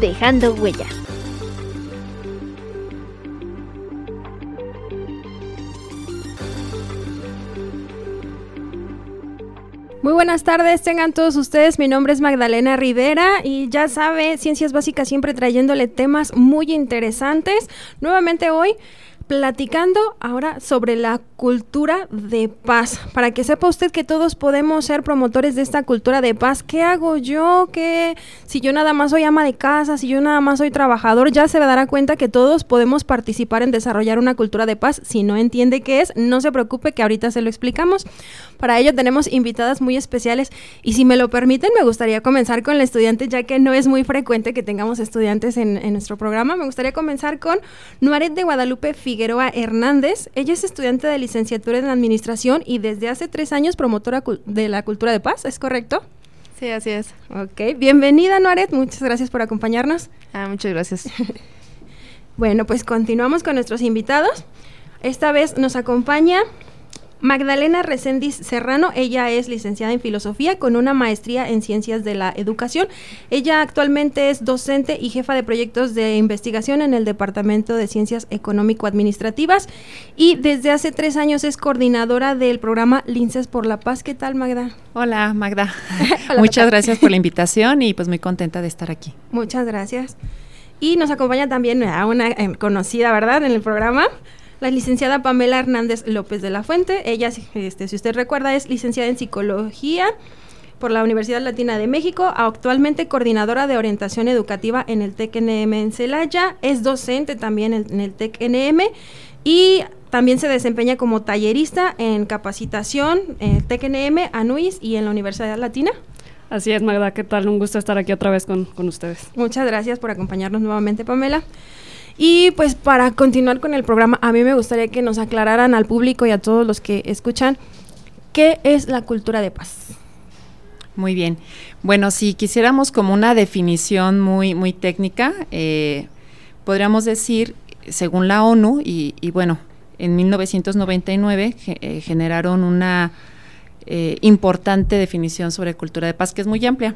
Dejando Huella. Muy buenas tardes, tengan todos ustedes. Mi nombre es Magdalena Rivera y ya sabe, Ciencias Básicas siempre trayéndole temas muy interesantes. Nuevamente hoy platicando ahora sobre la cultura de paz. Para que sepa usted que todos podemos ser promotores de esta cultura de paz. ¿Qué hago yo? ¿Qué si yo nada más soy ama de casa, si yo nada más soy trabajador, ya se dará cuenta que todos podemos participar en desarrollar una cultura de paz. Si no entiende qué es, no se preocupe que ahorita se lo explicamos. Para ello tenemos invitadas muy especiales y si me lo permiten me gustaría comenzar con la estudiante ya que no es muy frecuente que tengamos estudiantes en, en nuestro programa. Me gustaría comenzar con Nuaret de Guadalupe Figueroa Hernández. Ella es estudiante de licenciatura en Administración y desde hace tres años promotora de la cultura de paz, ¿es correcto? Sí, así es. Ok, bienvenida Noaret, muchas gracias por acompañarnos. Ah, muchas gracias. bueno, pues continuamos con nuestros invitados. Esta vez nos acompaña Magdalena Reséndiz Serrano, ella es licenciada en filosofía con una maestría en ciencias de la educación. Ella actualmente es docente y jefa de proyectos de investigación en el Departamento de Ciencias Económico-Administrativas y desde hace tres años es coordinadora del programa Linces por la Paz. ¿Qué tal, Magda? Hola, Magda. Hola, Muchas gracias por la invitación y pues muy contenta de estar aquí. Muchas gracias. Y nos acompaña también a una eh, conocida, ¿verdad?, en el programa, la licenciada Pamela Hernández López de la Fuente. Ella, este, si usted recuerda, es licenciada en psicología por la Universidad Latina de México, actualmente coordinadora de orientación educativa en el TECNM en Celaya, es docente también en, el TECNM y también se desempeña como tallerista en capacitación en el TECNM, ANUIS y en la Universidad Latina. Así es, Magda, ¿qué tal? Un gusto estar aquí otra vez con, con ustedes. Muchas gracias por acompañarnos nuevamente, Pamela. Y pues para continuar con el programa, a mí me gustaría que nos aclararan al público y a todos los que escuchan qué es la cultura de paz. Muy bien. Bueno, si quisiéramos como una definición muy, muy técnica, eh, podríamos decir, según la ONU, y, bueno, en 1999 eh, generaron una eh, importante definición sobre cultura de paz que es muy amplia.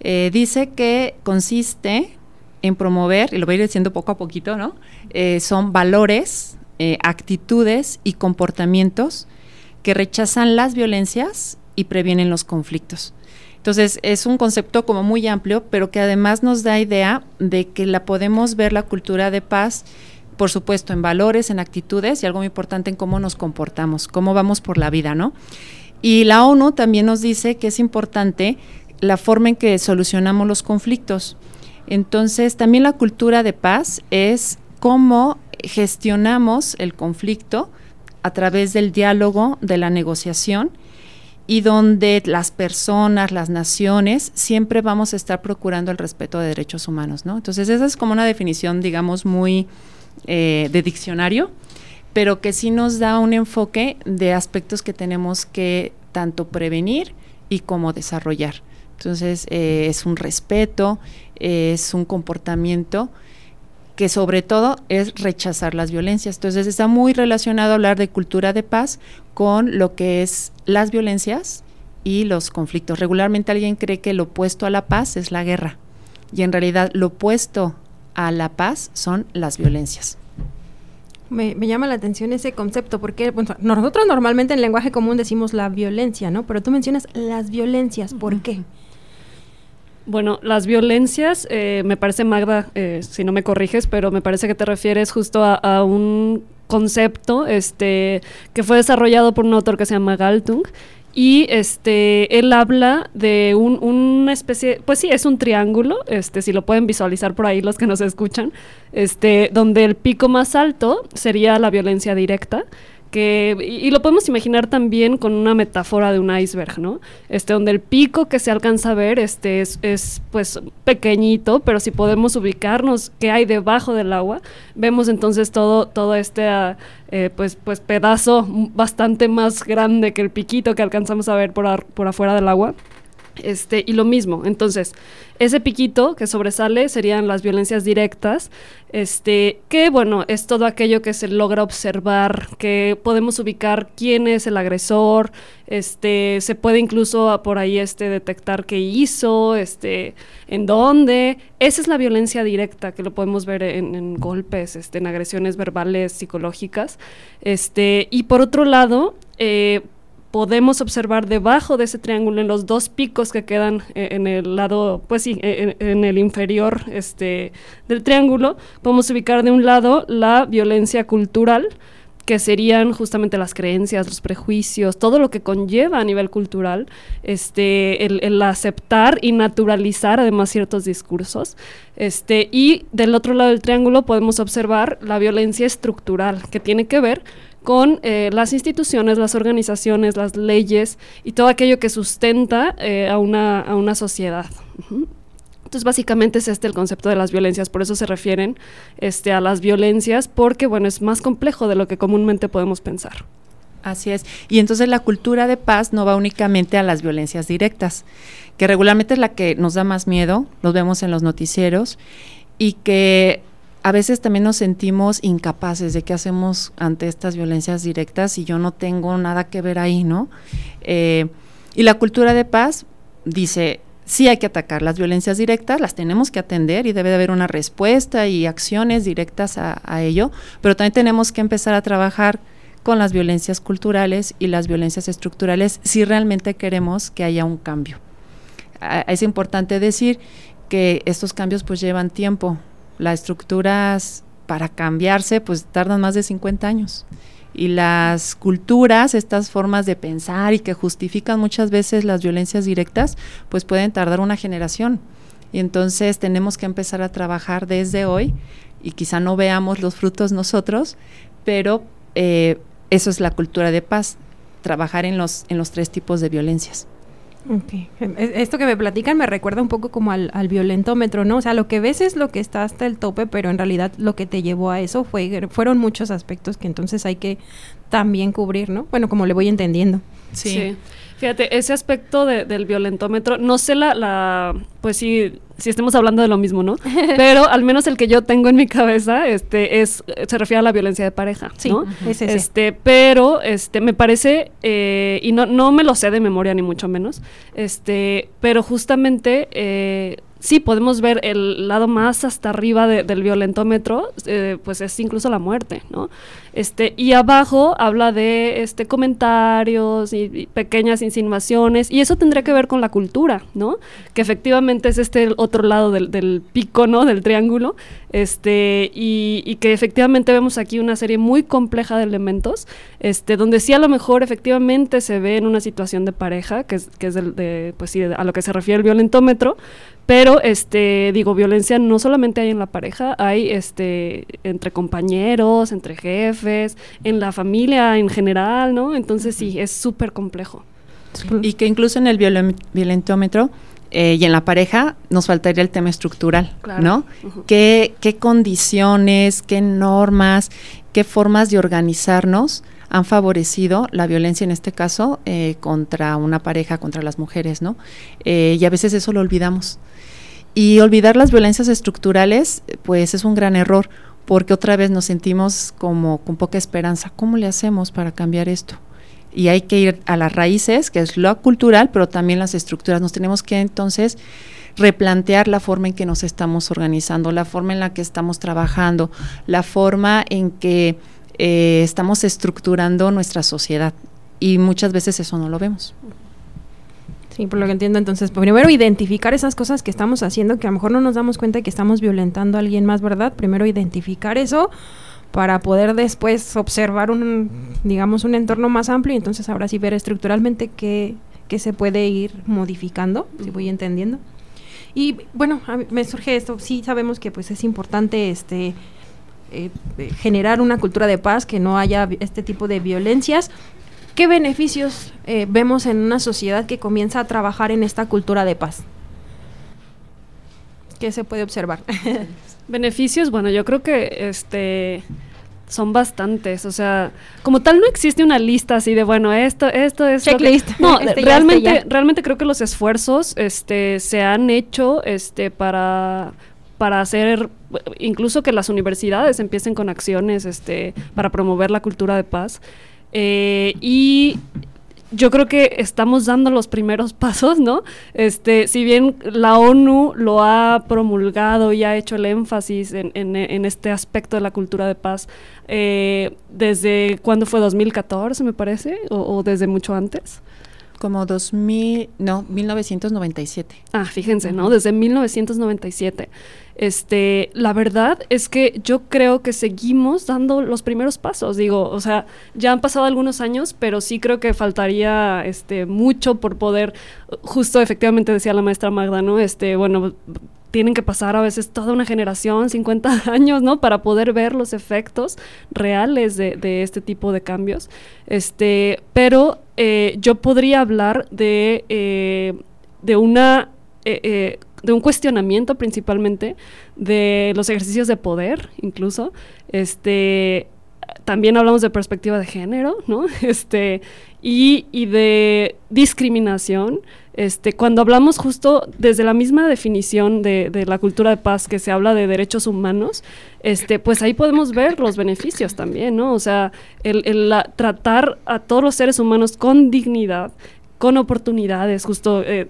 dice que consiste en promover, y lo voy a ir diciendo poco a poquito, ¿no? Eh, son valores, eh, actitudes y comportamientos que rechazan las violencias y previenen los conflictos. Entonces, es un concepto como muy amplio, pero que además nos da idea de que la podemos ver la cultura de paz, por supuesto, en valores, en actitudes y algo muy importante en cómo nos comportamos, cómo vamos por la vida, ¿no? Y la ONU también nos dice que es importante la forma en que solucionamos los conflictos. Entonces, también la cultura de paz es cómo gestionamos el conflicto a través del diálogo, de la negociación y donde las personas, las naciones, siempre vamos a estar procurando el respeto de derechos humanos, ¿no? Entonces, esa es como una definición, digamos, muy eh, de diccionario, pero que sí nos da un enfoque de aspectos que tenemos que tanto prevenir y como desarrollar. Entonces, eh, es un respeto, es un comportamiento que sobre todo es rechazar las violencias. Entonces está muy relacionado hablar de cultura de paz con lo que es las violencias y los conflictos. Regularmente alguien cree que lo opuesto a la paz es la guerra y en realidad lo opuesto a la paz son las violencias. Me, llama la atención ese concepto, porque nosotros normalmente en lenguaje común decimos la violencia, ¿no? Pero tú mencionas las violencias, ¿por qué? Bueno, las violencias, eh, me parece, Magda, eh, si no me corriges, pero me parece que te refieres justo a, un concepto este, que fue desarrollado por un autor que se llama Galtung. Y este, él habla de un, una especie, pues sí, es un triángulo, este, si lo pueden visualizar por ahí los que nos escuchan, este, donde el pico más alto sería la violencia directa, que y, lo podemos imaginar también con una metáfora de un iceberg, ¿no? Este donde el pico que se alcanza a ver este es, es pues pequeñito, pero si podemos ubicarnos qué hay debajo del agua, vemos entonces todo todo este ah, eh, pues pues pedazo bastante más grande que el piquito que alcanzamos a ver por, por afuera del agua. Este, y lo mismo, entonces, ese piquito que sobresale serían las violencias directas, este, que bueno, es todo aquello que se logra observar, que podemos ubicar quién es el agresor, este, se puede incluso por ahí este, detectar qué hizo, este, en dónde. Esa es la violencia directa, que lo podemos ver en, golpes, este, en agresiones verbales, psicológicas. Este, y por otro lado, eh, podemos observar debajo de ese triángulo, en los dos picos que quedan eh, en el lado, pues sí, eh, en, el inferior este, del triángulo, podemos ubicar de un lado la violencia cultural, que serían justamente las creencias, los prejuicios, todo lo que conlleva a nivel cultural, este, el, aceptar y naturalizar además ciertos discursos. Este, y del otro lado del triángulo podemos observar la violencia estructural, que tiene que ver con eh, las instituciones, las organizaciones, las leyes y todo aquello que sustenta eh, a, una, a, una, sociedad. Entonces, básicamente es este el concepto de las violencias, por eso se refieren este, a las violencias, porque, bueno, es más complejo de lo que comúnmente podemos pensar. Así es. Y entonces la cultura de paz no va únicamente a las violencias directas, que regularmente es la que nos da más miedo, los vemos en los noticieros, y que a veces también nos sentimos incapaces de qué hacemos ante estas violencias directas y yo no tengo nada que ver ahí, ¿no? Eh, y la cultura de paz dice, sí hay que atacar las violencias directas, las tenemos que atender y debe de haber una respuesta y acciones directas a, ello, pero también tenemos que empezar a trabajar con las violencias culturales y las violencias estructurales si realmente queremos que haya un cambio. es importante decir que estos cambios pues llevan tiempo, las estructuras para cambiarse pues tardan más de 50 años. Y las culturas, estas formas de pensar y que justifican muchas veces las violencias directas, pues pueden tardar una generación. Y entonces tenemos que empezar a trabajar desde hoy y quizá no veamos los frutos nosotros, pero eh, eso es la cultura de paz, trabajar en los, en los tres tipos de violencias. Okay. Esto que me platican me recuerda un poco como al, al, violentómetro, ¿no? O sea, lo que ves es lo que está hasta el tope, pero en realidad lo que te llevó a eso fue, fueron muchos aspectos que entonces hay que también cubrir, ¿no? Bueno, como le voy entendiendo. sí. Fíjate, ese aspecto del violentómetro, no sé la, la, pues sí, si estemos hablando de lo mismo, ¿no? Pero al menos el que yo tengo en mi cabeza, este, es, se refiere a la violencia de pareja, sí, ¿no? Este, pero, este, me parece, eh, y no, no me lo sé de memoria ni mucho menos, este, pero justamente eh, sí podemos ver el lado más hasta arriba del violentómetro, eh, pues es incluso la muerte, ¿no? Este, y abajo habla de este, comentarios y, pequeñas insinuaciones, y eso tendría que ver con la cultura, ¿no? Que efectivamente es este otro lado del, pico, ¿no? Del triángulo, este, y, que efectivamente vemos aquí una serie muy compleja de elementos, este, donde sí a lo mejor efectivamente se ve en una situación de pareja, que es, que es de, pues sí, a lo que se refiere el violentómetro, pero, este, digo, violencia no solamente hay en la pareja, hay este, entre compañeros, entre jefes, en la familia en general, ¿no? Entonces sí, es súper complejo. Y que incluso en el violentómetro eh, y en la pareja nos faltaría el tema estructural, ¿no? ¿Qué, ¿Qué condiciones, qué normas, qué formas de organizarnos han favorecido la violencia en este caso eh, contra una pareja, contra las mujeres, ¿no? Eh, y a veces eso lo olvidamos. Y olvidar las violencias estructurales, pues es un gran error, porque otra vez nos sentimos como con poca esperanza. ¿Cómo le hacemos para cambiar esto? Y hay que ir a las raíces, que es lo cultural, pero también las estructuras. Nos tenemos que entonces replantear la forma en que nos estamos organizando, la forma en la que estamos trabajando, la forma en que eh, estamos estructurando nuestra sociedad. Y muchas veces eso no lo vemos. Sí, por lo que entiendo, entonces, primero identificar esas cosas que estamos haciendo, que a lo mejor no nos damos cuenta que estamos violentando a alguien más, ¿verdad? Primero identificar eso para poder después observar un, digamos, un entorno más amplio y entonces ahora sí ver estructuralmente qué, qué se puede ir modificando, si voy entendiendo. Y bueno, me surge esto, sí sabemos que pues es importante este eh, generar una cultura de paz, que no haya este tipo de violencias. ¿Qué beneficios vemos en una sociedad que comienza a trabajar en esta cultura de paz? ¿Qué se puede observar? Beneficios, bueno, yo creo que este son bastantes, o sea, como tal no existe una lista así de bueno, esto, esto es checklist. no, este realmente, realmente creo que los esfuerzos, este, se han hecho, este, para para hacer incluso que las universidades empiecen con acciones, este, para promover la cultura de paz. Eh, y yo creo que estamos dando los primeros pasos, ¿no? Este, si bien la ONU lo ha promulgado y ha hecho el énfasis en, este aspecto de la cultura de paz, eh, desde cuándo fue 2014, me parece, o, desde mucho antes. Como 2000, no, 1997. Ah, fíjense, ¿no? Desde 1997. Este, la verdad es que yo creo que seguimos dando los primeros pasos. Digo, o sea, ya han pasado algunos años, pero sí creo que faltaría este mucho por poder, justo efectivamente decía la maestra Magda, ¿no? Este, bueno, tienen que pasar a veces toda una generación, 50 años, ¿no? Para poder ver los efectos reales de, este tipo de cambios. Este, pero eh, yo podría hablar de, eh, de una eh, de un cuestionamiento principalmente de los ejercicios de poder, incluso. Este, también hablamos de perspectiva de género, ¿no? Este, y, y de discriminación. Este, cuando hablamos justo desde la misma definición de, la cultura de paz que se habla de derechos humanos, este, pues ahí podemos ver los beneficios también, ¿no? O sea, el, el tratar a todos los seres humanos con dignidad, con oportunidades, justo eh,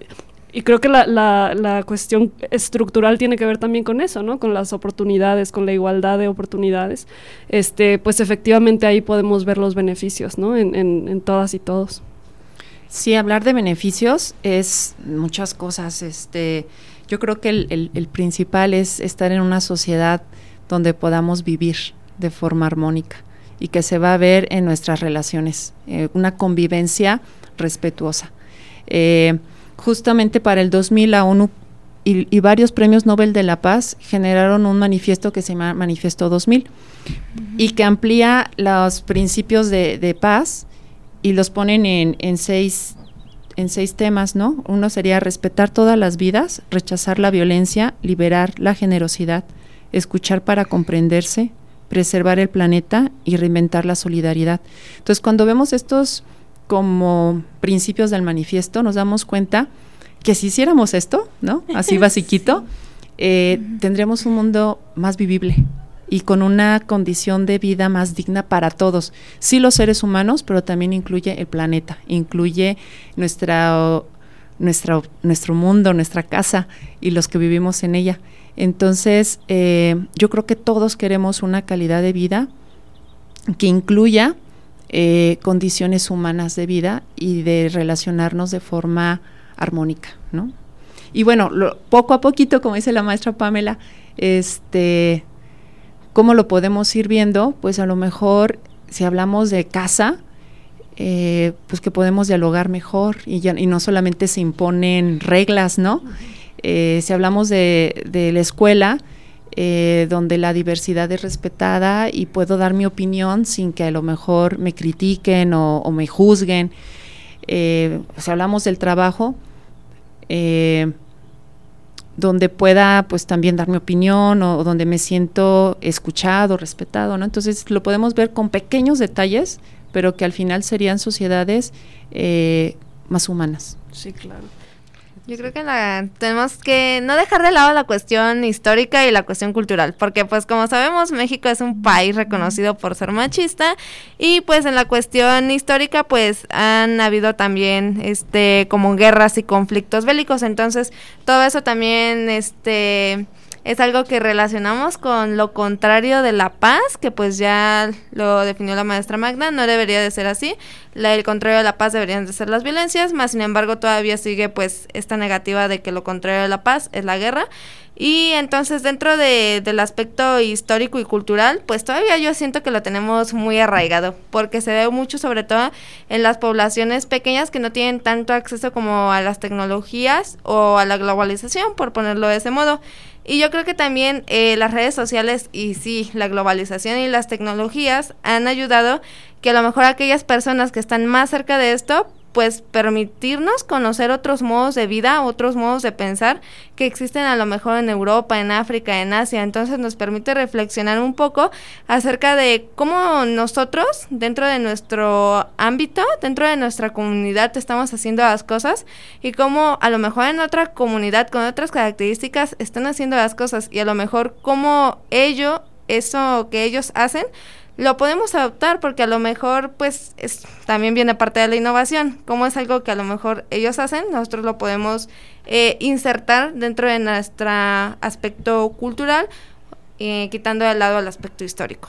y creo que la, la, cuestión estructural tiene que ver también con eso, ¿no? Con las oportunidades, con la igualdad de oportunidades. Este, pues efectivamente ahí podemos ver los beneficios, ¿no? En, en, todas y todos. Sí, hablar de beneficios es muchas cosas. Este, yo creo que el, el, principal es estar en una sociedad donde podamos vivir de forma armónica y que se va a ver en nuestras relaciones, eh, una convivencia respetuosa. Eh, justamente para el 2000 la ONU y, varios premios Nobel de la Paz generaron un manifiesto que se llama Manifiesto 2000 y que amplía los principios de, paz y los ponen en, seis en seis temas, ¿no? Uno sería respetar todas las vidas, rechazar la violencia, liberar la generosidad, escuchar para comprenderse, preservar el planeta y reinventar la solidaridad. Entonces, cuando vemos estos como principios del manifiesto, nos damos cuenta que si hiciéramos esto, ¿no? Así basiquito, eh, tendríamos un mundo más vivible y con una condición de vida más digna para todos. Sí los seres humanos, pero también incluye el planeta, incluye nuestra, nuestra, nuestro mundo, nuestra casa y los que vivimos en ella. Entonces, eh, yo creo que todos queremos una calidad de vida que incluya eh, condiciones humanas de vida y de relacionarnos de forma armónica, ¿no? Y bueno, poco a poquito, como dice la maestra Pamela, este, ¿cómo lo podemos ir viendo? Pues a lo mejor, si hablamos de casa, eh, pues que podemos dialogar mejor y, ya, y no solamente se imponen reglas, ¿no? Eh, si hablamos de, de la escuela, eh, donde la diversidad es respetada y puedo dar mi opinión sin que a lo mejor me critiquen o, me juzguen. Eh, si hablamos del trabajo, eh, donde pueda pues también dar mi opinión o, donde me siento escuchado, respetado, ¿no? Entonces lo podemos ver con pequeños detalles, pero que al final serían sociedades más humanas. Sí, claro. Yo creo que tenemos que no dejar de lado la cuestión histórica y la cuestión cultural, porque pues como sabemos México es un país reconocido por ser machista y pues en la cuestión histórica pues han habido también este como guerras y conflictos bélicos, entonces todo eso también este es algo que relacionamos con lo contrario de la paz, que pues ya lo definió la maestra Magna, no debería de ser así. La, el contrario de la paz deberían de ser las violencias, más sin embargo todavía sigue pues esta negativa de que lo contrario de la paz es la guerra. Y entonces dentro de, del aspecto histórico y cultural, pues todavía yo siento que lo tenemos muy arraigado, porque se ve mucho sobre todo en las poblaciones pequeñas que no tienen tanto acceso como a las tecnologías o a la globalización, por ponerlo de ese modo. Y yo creo que también eh, las redes sociales y sí, la globalización y las tecnologías han ayudado que a lo mejor aquellas personas que están más cerca de esto pues permitirnos conocer otros modos de vida, otros modos de pensar que existen a lo mejor en Europa, en África, en Asia. Entonces nos permite reflexionar un poco acerca de cómo nosotros, dentro de nuestro ámbito, dentro de nuestra comunidad, estamos haciendo las cosas y cómo a lo mejor en otra comunidad con otras características están haciendo las cosas y a lo mejor cómo ello, eso que ellos hacen, lo podemos adoptar porque a lo mejor pues es, también viene parte de la innovación. Como es algo que a lo mejor ellos hacen, nosotros lo podemos eh, insertar dentro de nuestro aspecto cultural, eh, quitando de lado el aspecto histórico.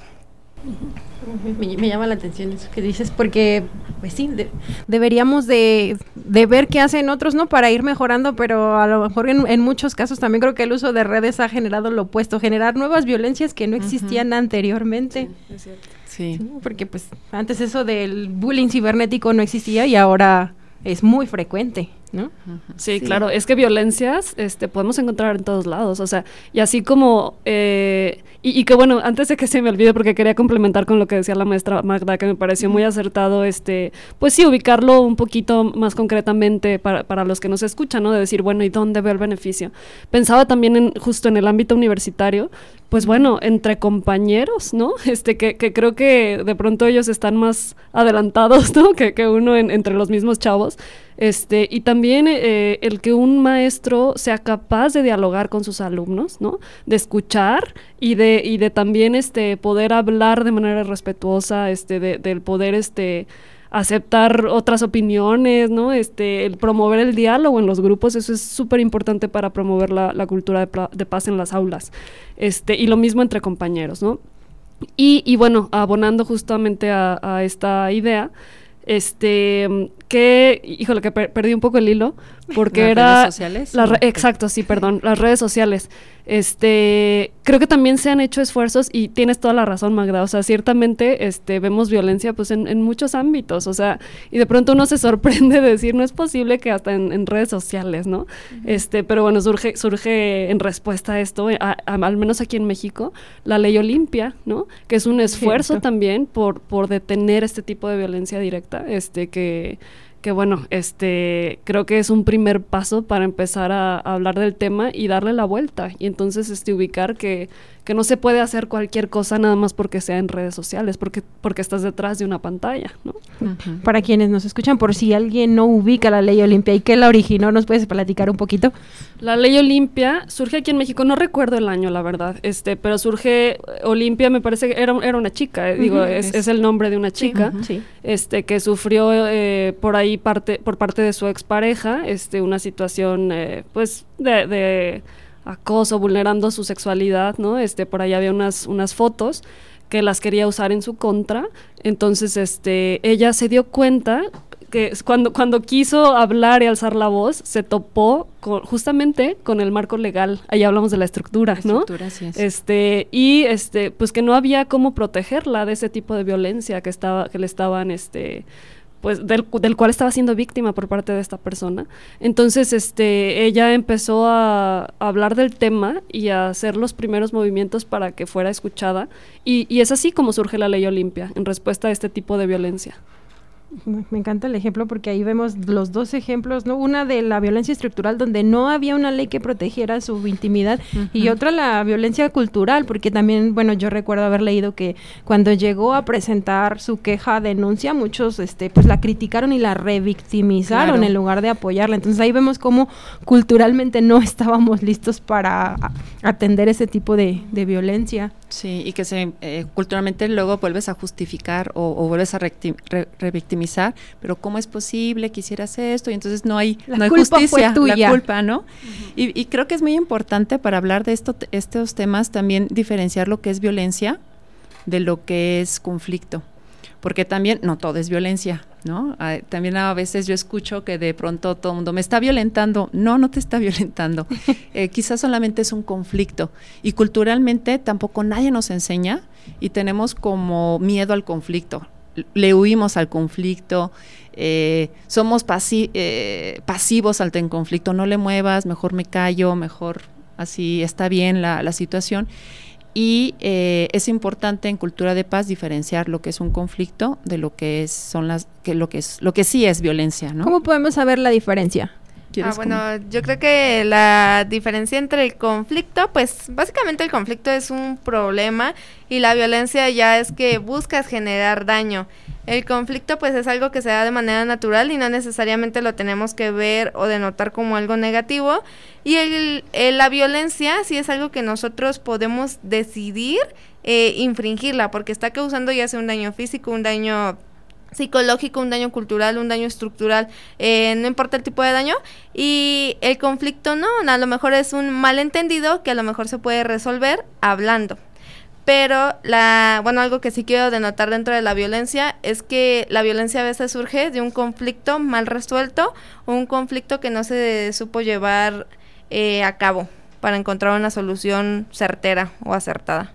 Me, llama la atención eso que dices, porque pues sí, deberíamos de, ver qué hacen otros, ¿no? Para ir mejorando, pero a lo mejor en, muchos casos también creo que el uso de redes ha generado lo opuesto, generar nuevas violencias que no existían anteriormente. Sí, Porque pues antes eso del bullying cibernético no existía y ahora es muy frecuente. ¿No? Sí, claro, es que violencias este, podemos encontrar en todos lados, o sea, y así como eh, y, que bueno, antes de que se me olvide, porque quería complementar con lo que decía la maestra Magda, que me pareció muy acertado, este, pues sí, ubicarlo un poquito más concretamente para, para los que nos escuchan, ¿no? De decir, bueno, ¿y dónde veo el beneficio? Pensaba también en, justo en el ámbito universitario, pues bueno, entre compañeros, ¿no? Este, que, que creo que de pronto ellos están más adelantados, ¿no? Que, que uno entre los mismos chavos. Este, y también eh, el que un maestro sea capaz de dialogar con sus alumnos, ¿no? De escuchar y de, y de también este, poder hablar de manera respetuosa, este, de, del poder este, aceptar otras opiniones, ¿no? Este, el promover el diálogo en los grupos, eso es súper importante para promover la, cultura de, paz en las aulas. Este, y lo mismo entre compañeros, ¿no? Y, y bueno, abonando justamente a esta idea, este, que, híjole, que perdí un poco el hilo, porque ¿Las era... redes sociales? exacto, sí, perdón, las redes sociales. Este, creo que también se han hecho esfuerzos y tienes toda la razón, Magda. O sea, ciertamente este, vemos violencia pues en, muchos ámbitos. O sea, y de pronto uno se sorprende de decir, no es posible que hasta en, redes sociales, ¿no? Este, pero bueno, surge, surge en respuesta a esto, al menos aquí en México, la ley Olimpia, ¿no? Que es un esfuerzo también por, por detener este tipo de violencia directa, este, que que bueno, este, creo que es un primer paso para empezar a, a, hablar del tema y darle la vuelta. Y entonces este, ubicar que que no se puede hacer cualquier cosa nada más porque sea en redes sociales, porque, porque estás detrás de una pantalla, ¿no? Para quienes nos escuchan, por si alguien no ubica la ley Olimpia y qué la originó, ¿nos puedes platicar un poquito? La ley Olimpia surge aquí en México, no recuerdo el año, la verdad, este, pero surge Olimpia, me parece que era, era una chica, eh, digo, es, es, el nombre de una chica, este, que sufrió eh, por ahí parte, por parte de su expareja, este, una situación, eh, pues, de acoso, vulnerando su sexualidad, ¿no? Este, por ahí había unas, unas fotos que las quería usar en su contra. Entonces, este, ella se dio cuenta que cuando, cuando quiso hablar y alzar la voz, se topó con, justamente con el marco legal. Ahí hablamos de la estructura, ¿no? Estructura, sí es. Este, y este, pues que no había cómo protegerla de ese tipo de violencia que estaba, que le estaban, este, pues del, del, cual estaba siendo víctima por parte de esta persona. Entonces, este, ella empezó a, hablar del tema y a hacer los primeros movimientos para que fuera escuchada. Y, y es así como surge la ley Olimpia, en respuesta a este tipo de violencia. Me encanta el ejemplo porque ahí vemos los dos ejemplos, ¿no? Una de la violencia estructural donde no había una ley que protegiera su intimidad y otra la violencia cultural porque también, bueno, yo recuerdo haber leído que cuando llegó a presentar su queja, denuncia, muchos este pues la criticaron y la revictimizaron en lugar de apoyarla. Entonces ahí vemos cómo culturalmente no estábamos listos para atender ese tipo de, de violencia. Sí, y que se eh, culturalmente luego vuelves a justificar o, o vuelves a revictimizar, pero ¿cómo es posible que hicieras esto? Y entonces no hay, la no hay justicia, la culpa, ¿no? Uh -huh. y, y, creo que es muy importante para hablar de esto, estos temas también diferenciar lo que es violencia de lo que es conflicto porque también no todo es violencia, ¿no? también a veces yo escucho que de pronto todo el mundo me está violentando. No, no te está violentando. eh, quizás solamente es un conflicto. Y culturalmente tampoco nadie nos enseña y tenemos como miedo al conflicto. Le huimos al conflicto, eh, somos eh, pasivos ante el conflicto. No le muevas, mejor me callo, mejor así está bien la, la situación. Y eh, es importante en cultura de paz diferenciar lo que es un conflicto de lo que es son las que lo que es lo que sí es violencia, ¿no? ¿Cómo podemos saber la diferencia? Ah, bueno, yo creo que la diferencia entre el conflicto, pues básicamente el conflicto es un problema y la violencia ya es que buscas generar daño. El conflicto pues es algo que se da de manera natural y no necesariamente lo tenemos que ver o denotar como algo negativo. Y el, la violencia sí es algo que nosotros podemos decidir eh, infringirla porque está causando ya sea un daño físico, un daño psicológico, un daño cultural, un daño estructural, eh, no importa el tipo de daño. Y el conflicto no, a lo mejor es un malentendido que a lo mejor se puede resolver hablando pero la, bueno, algo que sí quiero denotar dentro de la violencia es que la violencia a veces surge de un conflicto mal resuelto un conflicto que no se supo llevar eh, a cabo para encontrar una solución certera o acertada.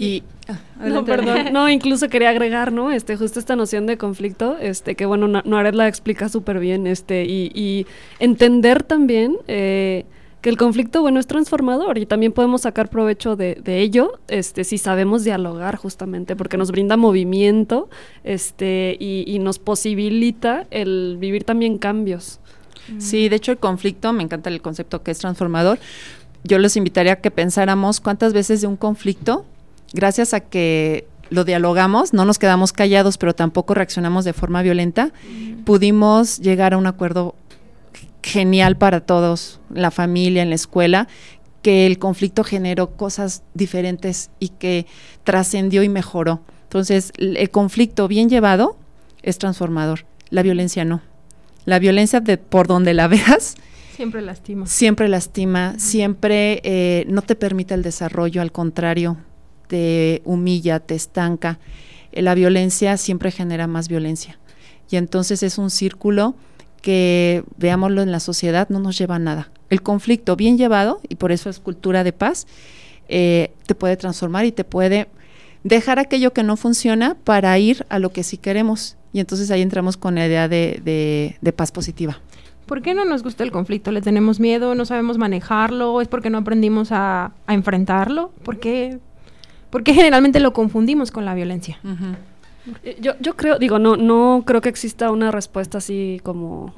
Y ah, no, perdón, no, incluso quería agregar, ¿no? Este, justo esta noción de conflicto, este, que bueno, Noaret la explica súper bien, este, y, y entender también eh, que el conflicto, bueno, es transformador y también podemos sacar provecho de, ello, este, si sabemos dialogar justamente, porque nos brinda movimiento, este, y, nos posibilita el vivir también cambios. Sí, de hecho el conflicto, me encanta el concepto que es transformador. Yo les invitaría a que pensáramos cuántas veces de un conflicto, gracias a que lo dialogamos, no nos quedamos callados, pero tampoco reaccionamos de forma violenta, pudimos llegar a un acuerdo genial para todos, la familia, en la escuela, que el conflicto generó cosas diferentes y que trascendió y mejoró. Entonces, el conflicto bien llevado es transformador, la violencia no. La violencia de por donde la veas siempre lastima. Siempre lastima, siempre eh, no te permite el desarrollo, al contrario, te humilla, te estanca. Eh, la violencia siempre genera más violencia. Y entonces es un círculo que veámoslo en la sociedad no nos lleva a nada. El conflicto bien llevado, y por eso es cultura de paz, eh, te puede transformar y te puede dejar aquello que no funciona para ir a lo que sí queremos. Y entonces ahí entramos con la idea de, paz positiva. ¿Por qué no nos gusta el conflicto? ¿Le tenemos miedo? ¿No sabemos manejarlo? ¿Es porque no aprendimos a, enfrentarlo? ¿Por qué, generalmente lo confundimos con la violencia? Eh, yo, yo creo, digo, no, no creo que exista una respuesta así como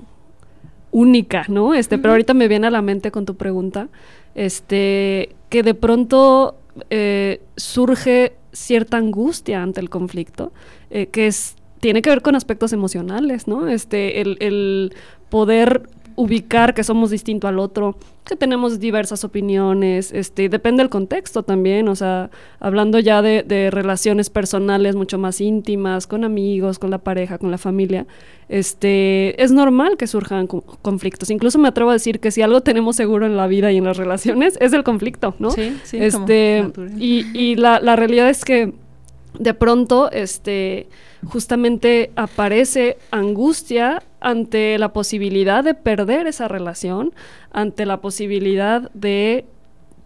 única, ¿no? Este, pero ahorita me viene a la mente con tu pregunta, este, que de pronto eh, surge cierta angustia ante el conflicto, eh, que es, tiene que ver con aspectos emocionales, ¿no? Este, el, el poder ubicar que somos distinto al otro, que tenemos diversas opiniones, este, depende del contexto también, o sea, hablando ya de, relaciones personales mucho más íntimas, con amigos, con la pareja, con la familia, este, es normal que surjan conflictos. Incluso me atrevo a decir que si algo tenemos seguro en la vida y en las relaciones es el conflicto, ¿no? Sí, sí. Este, y, y la, la realidad es que de pronto, este, justamente aparece angustia ante la posibilidad de perder esa relación, ante la posibilidad de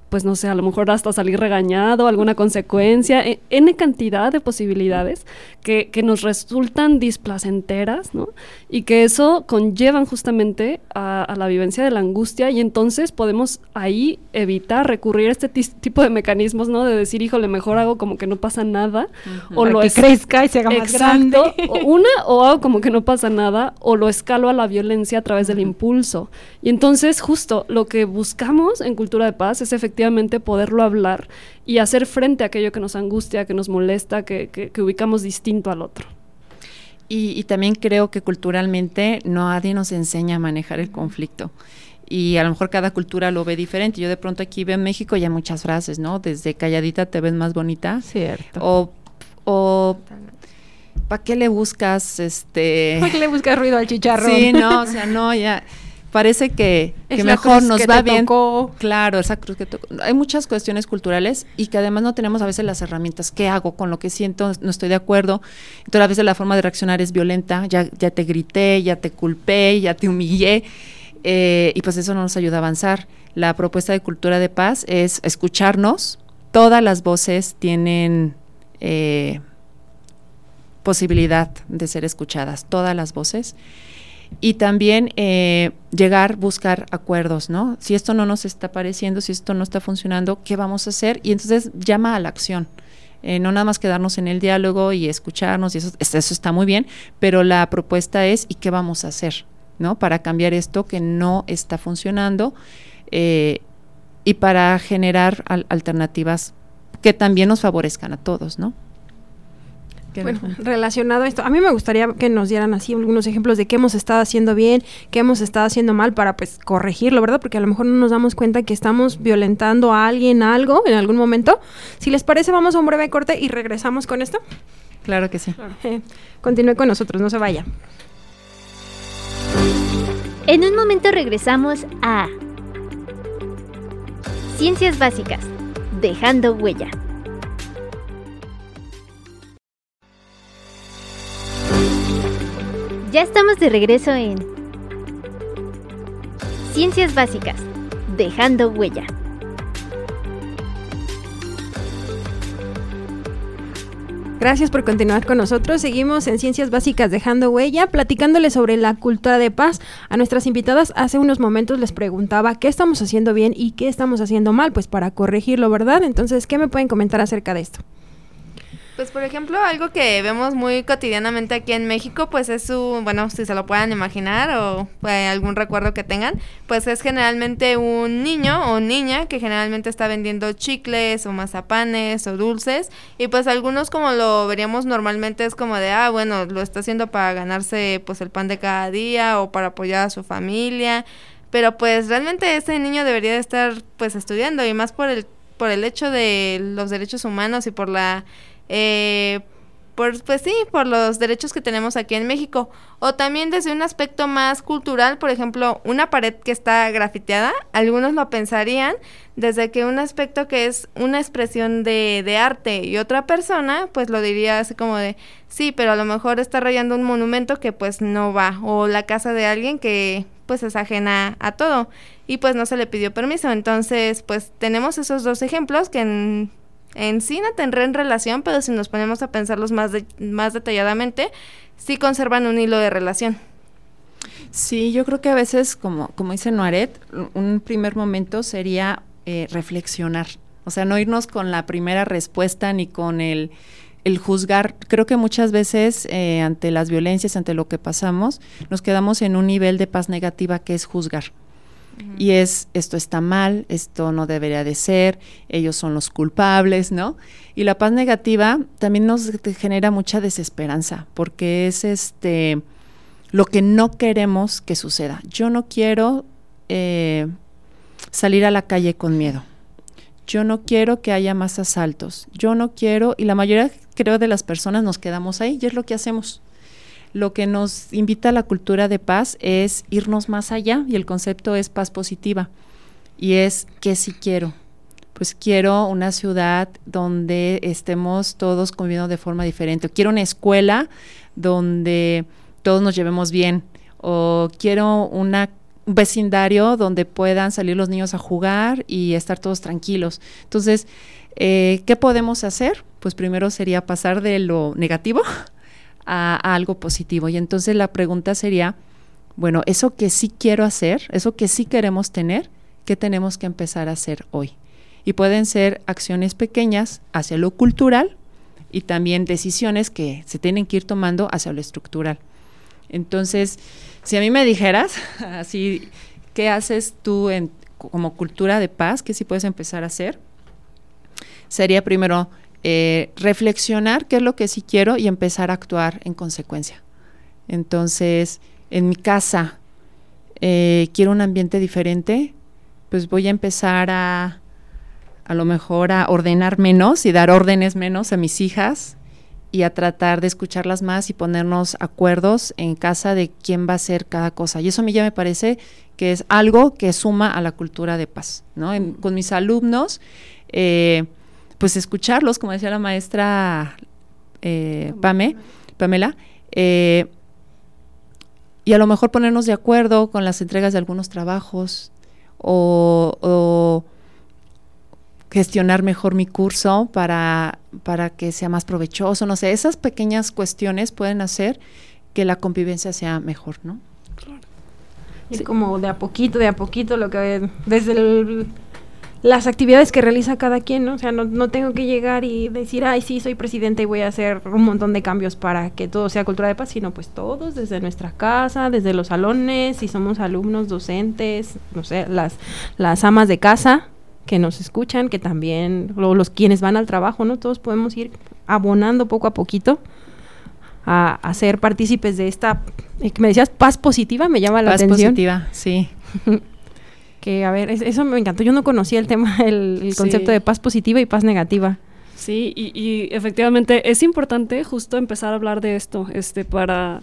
pues no sé, a lo mejor hasta salir regañado, alguna consecuencia, e, N cantidad de posibilidades que, que, nos resultan displacenteras, ¿no? Y que eso conllevan justamente a, la vivencia de la angustia y entonces podemos ahí evitar recurrir a este tipo de mecanismos, ¿no? De decir, híjole, mejor hago como que no pasa nada, o lo que crezca y se haga más grande. O una, o hago como que no pasa nada, o lo escalo a la violencia a través del impulso. Y entonces justo lo que buscamos en Cultura de Paz es efectivamente efectivamente poderlo hablar y hacer frente a aquello que nos angustia, que nos molesta, que, que, ubicamos distinto al otro. Y, también creo que culturalmente nadie nos enseña a manejar el conflicto y a lo mejor cada cultura lo ve diferente. Yo de pronto aquí veo en México ya muchas frases, ¿no? Desde calladita te ves más bonita. Cierto. O, o ¿para qué le buscas este? ¿Para qué le buscas ruido al chicharro? Sí, no, o sea, no, ya parece que, mejor nos va bien. Claro, esa cruz que tocó. Hay muchas cuestiones culturales y que además no tenemos a veces las herramientas. ¿Qué hago con lo que siento? No estoy de acuerdo. Entonces a veces la forma de reaccionar es violenta. Ya, ya te grité, ya te culpé, ya te humillé. Eh, y pues eso no nos ayuda a avanzar. La propuesta de cultura de paz es escucharnos. Todas las voces tienen eh, posibilidad de ser escuchadas, todas las voces y también eh, llegar, buscar acuerdos, ¿no? Si esto no nos está pareciendo, si esto no está funcionando, ¿qué vamos a hacer? Y entonces llama a la acción. Eh, no nada más quedarnos en el diálogo y escucharnos, y eso, eso está muy bien, pero la propuesta es, ¿y qué vamos a hacer? ¿no? Para cambiar esto que no está funcionando eh, y para generar alternativas que también nos favorezcan a todos, ¿no? Bueno, relacionado a esto, a mí me gustaría que nos dieran así algunos ejemplos de qué hemos estado haciendo bien, qué hemos estado haciendo mal para pues corregirlo, ¿verdad? Porque a lo mejor no nos damos cuenta que estamos violentando a alguien algo en algún momento. Si les parece, vamos a un breve corte y regresamos con esto. Claro que sí. Eh, continúe con nosotros, no se vaya. En un momento regresamos a Ciencias Básicas, dejando huella. Ya estamos de regreso en Ciencias Básicas, dejando huella. Gracias por continuar con nosotros. Seguimos en Ciencias Básicas Dejando Huella, platicándoles sobre la cultura de paz. A nuestras invitadas hace unos momentos les preguntaba qué estamos haciendo bien y qué estamos haciendo mal, pues para corregirlo, ¿verdad? Entonces, ¿qué me pueden comentar acerca de esto? Pues por ejemplo, algo que vemos muy cotidianamente aquí en México, pues es su, bueno, si se lo puedan imaginar o pues, algún recuerdo que tengan, pues es generalmente un niño o niña que generalmente está vendiendo chicles o mazapanes o dulces y pues algunos como lo veríamos normalmente es como de, ah, bueno, lo está haciendo para ganarse pues el pan de cada día o para apoyar a su familia, pero pues realmente ese niño debería de estar pues estudiando y más por el por el hecho de los derechos humanos y por la eh, por, pues sí, por los derechos que tenemos aquí en México. O también desde un aspecto más cultural, por ejemplo, una pared que está grafiteada, algunos lo pensarían desde que un aspecto que es una expresión de, de arte y otra persona, pues lo diría así como de, sí, pero a lo mejor está rayando un monumento que pues no va, o la casa de alguien que pues es ajena a todo y pues no se le pidió permiso. Entonces, pues tenemos esos dos ejemplos que en en sí no tendrán relación, pero si nos ponemos a pensarlos más, más detalladamente, sí conservan un hilo de relación. Sí, yo creo que a veces, como, como dice Noaret, un primer momento sería eh, reflexionar. O sea, no irnos con la primera respuesta ni con el, el juzgar. Creo que muchas veces eh, ante las violencias, ante lo que pasamos, nos quedamos en un nivel de paz negativa que es juzgar y es esto está mal, esto no debería de ser, ellos son los culpables, ¿no? Y la paz negativa también nos genera mucha desesperanza, porque es este lo que no queremos que suceda. Yo no quiero eh, salir a la calle con miedo. Yo no quiero que haya más asaltos. Yo no quiero, y la mayoría creo de las personas nos quedamos ahí y es lo que hacemos lo que nos invita a la cultura de paz es irnos más allá y el concepto es paz positiva. Y es que si quiero, pues quiero una ciudad donde estemos todos conviviendo de forma diferente. Quiero una escuela donde todos nos llevemos bien. O quiero un vecindario donde puedan salir los niños a jugar y estar todos tranquilos. Entonces, eh, ¿qué podemos hacer? Pues primero sería pasar de lo negativo a, algo positivo. Y entonces la pregunta sería, bueno, eso que sí quiero hacer, eso que sí queremos tener, ¿qué tenemos que empezar a hacer hoy? Y pueden ser acciones pequeñas hacia lo cultural y también decisiones que se tienen que ir tomando hacia lo estructural. Entonces, si a mí me dijeras, así, ¿qué haces tú en, como cultura de paz? ¿Qué sí puedes empezar a hacer? Sería primero eh, reflexionar qué es lo que sí quiero y empezar a actuar en consecuencia. Entonces, en mi casa, eh, quiero un ambiente diferente, pues voy a empezar a, a lo mejor a ordenar menos y dar órdenes menos a mis hijas y a tratar de escucharlas más y ponernos acuerdos en casa de quién va a hacer cada cosa. Y eso a mí ya me parece que es algo que suma a la cultura de paz. ¿no? con mis alumnos, eh, pues escucharlos, como decía la maestra eh, Pame, Pamela, eh, y a lo mejor ponernos de acuerdo con las entregas de algunos trabajos o, gestionar mejor mi curso para, para que sea más provechoso, no sé, esas pequeñas cuestiones pueden hacer que la convivencia sea mejor, ¿no? Y como de a poquito, de a poquito, lo que desde el las actividades que realiza cada quien, ¿no? O sea, no, tengo que llegar y decir, ay, sí, soy presidente y voy a hacer un montón de cambios para que todo sea cultura de paz, sino pues todos, desde nuestra casa, desde los salones, si somos alumnos, docentes, no sé, las, las amas de casa que nos escuchan, que también, los quienes van al trabajo, ¿no? Todos podemos ir abonando poco a poquito a, a ser partícipes de esta, eh, que me decías, paz positiva, me llama la atención. Paz positiva, sí. que, a ver, eso me encantó. Yo no conocía el tema, el, concepto de paz positiva y paz negativa. Sí, y, y, efectivamente es importante justo empezar a hablar de esto, este, para